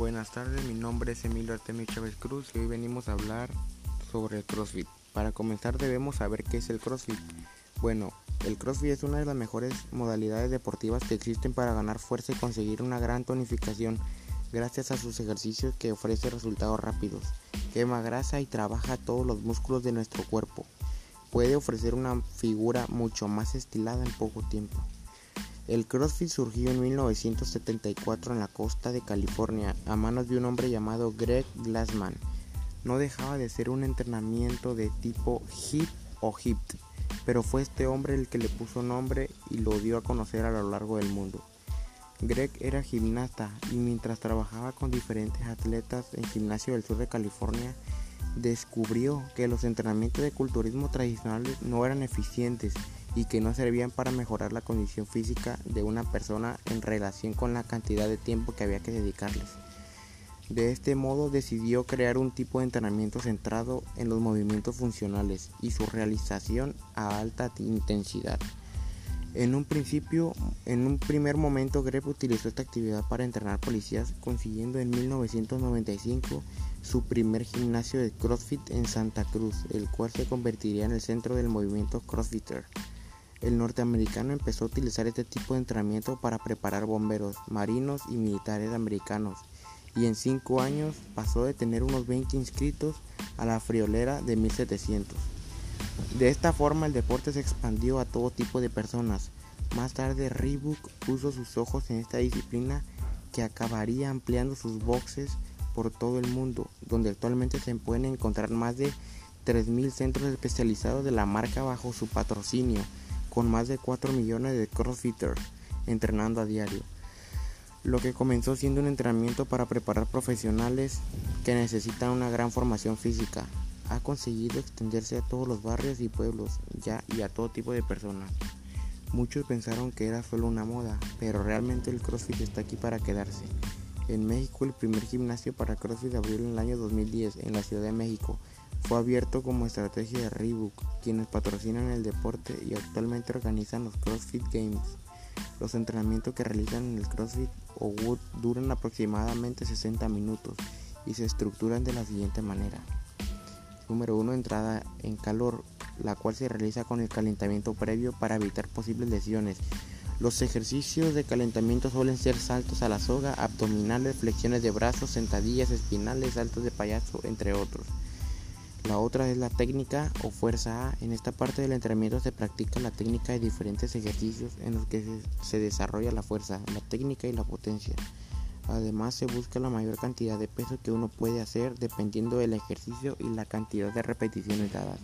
Buenas tardes, mi nombre es Emilio Artemio Chávez Cruz y hoy venimos a hablar sobre el CrossFit. Para comenzar debemos saber qué es el CrossFit. Bueno, el CrossFit es una de las mejores modalidades deportivas que existen para ganar fuerza y conseguir una gran tonificación gracias a sus ejercicios que ofrece resultados rápidos, quema grasa y trabaja todos los músculos de nuestro cuerpo. Puede ofrecer una figura mucho más estilada en poco tiempo. El CrossFit surgió en 1974 en la costa de California a manos de un hombre llamado Greg Glassman. No dejaba de ser un entrenamiento de tipo HIIT o HIIT, pero fue este hombre el que le puso nombre y lo dio a conocer a lo largo del mundo. Greg era gimnasta y mientras trabajaba con diferentes atletas en gimnasio del sur de California, descubrió que los entrenamientos de culturismo tradicionales no eran eficientes y que no servían para mejorar la condición física de una persona en relación con la cantidad de tiempo que había que dedicarles. De este modo decidió crear un tipo de entrenamiento centrado en los movimientos funcionales y su realización a alta intensidad. En un principio, en un primer momento, Greb utilizó esta actividad para entrenar policías, consiguiendo en 1995 su primer gimnasio de CrossFit en Santa Cruz, el cual se convertiría en el centro del movimiento CrossFitter. El norteamericano empezó a utilizar este tipo de entrenamiento para preparar bomberos, marinos y militares americanos, y en 5 años pasó de tener unos 20 inscritos a la friolera de 1700. De esta forma el deporte se expandió a todo tipo de personas. Más tarde Reebok puso sus ojos en esta disciplina que acabaría ampliando sus boxes por todo el mundo, donde actualmente se pueden encontrar más de 3.000 centros especializados de la marca bajo su patrocinio con más de 4 millones de crossfitters entrenando a diario. Lo que comenzó siendo un entrenamiento para preparar profesionales que necesitan una gran formación física, ha conseguido extenderse a todos los barrios y pueblos ya y a todo tipo de personas. Muchos pensaron que era solo una moda, pero realmente el CrossFit está aquí para quedarse. En México el primer gimnasio para CrossFit abrió en el año 2010 en la Ciudad de México fue abierto como estrategia de Reebok, quienes patrocinan el deporte y actualmente organizan los CrossFit Games. Los entrenamientos que realizan en el CrossFit o Wood duran aproximadamente 60 minutos y se estructuran de la siguiente manera. Número 1. Entrada en calor, la cual se realiza con el calentamiento previo para evitar posibles lesiones. Los ejercicios de calentamiento suelen ser saltos a la soga, abdominales, flexiones de brazos, sentadillas espinales, saltos de payaso, entre otros. La otra es la técnica o fuerza A. En esta parte del entrenamiento se practica la técnica de diferentes ejercicios en los que se, desarrolla la fuerza, la técnica y la potencia. Además se busca la mayor cantidad de peso que uno puede hacer dependiendo del ejercicio y la cantidad de repeticiones dadas.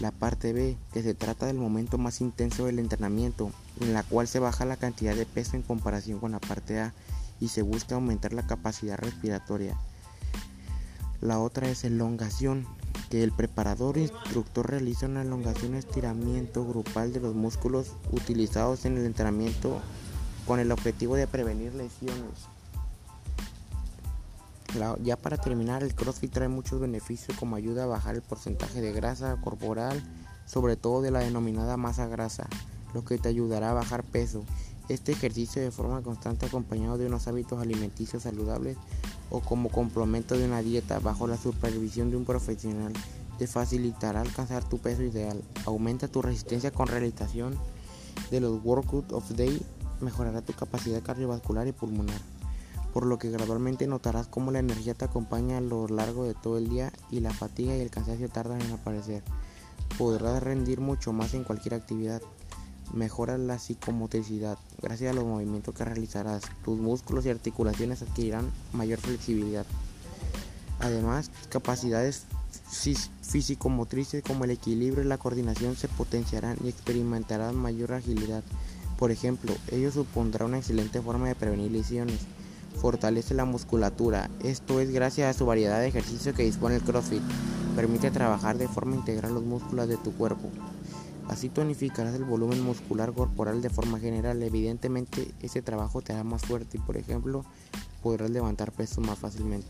La parte B, que se trata del momento más intenso del entrenamiento, en la cual se baja la cantidad de peso en comparación con la parte A y se busca aumentar la capacidad respiratoria. La otra es elongación, que el preparador instructor realiza una elongación estiramiento grupal de los músculos utilizados en el entrenamiento con el objetivo de prevenir lesiones. ya para terminar, el CrossFit trae muchos beneficios como ayuda a bajar el porcentaje de grasa corporal, sobre todo de la denominada masa grasa, lo que te ayudará a bajar peso. Este ejercicio de forma constante acompañado de unos hábitos alimenticios saludables o como complemento de una dieta bajo la supervisión de un profesional te facilitará alcanzar tu peso ideal. Aumenta tu resistencia con realización de los workout of day, mejorará tu capacidad cardiovascular y pulmonar, por lo que gradualmente notarás cómo la energía te acompaña a lo largo de todo el día y la fatiga y el cansancio tardan en aparecer. Podrás rendir mucho más en cualquier actividad. Mejora la psicomotricidad. Gracias a los movimientos que realizarás, tus músculos y articulaciones adquirirán mayor flexibilidad. Además, capacidades físico-motrices como el equilibrio y la coordinación se potenciarán y experimentarán mayor agilidad. Por ejemplo, ello supondrá una excelente forma de prevenir lesiones. Fortalece la musculatura. Esto es gracias a su variedad de ejercicios que dispone el CrossFit. Permite trabajar de forma integral los músculos de tu cuerpo. Así tonificarás el volumen muscular corporal de forma general. Evidentemente, ese trabajo te hará más fuerte y, por ejemplo, podrás levantar peso más fácilmente.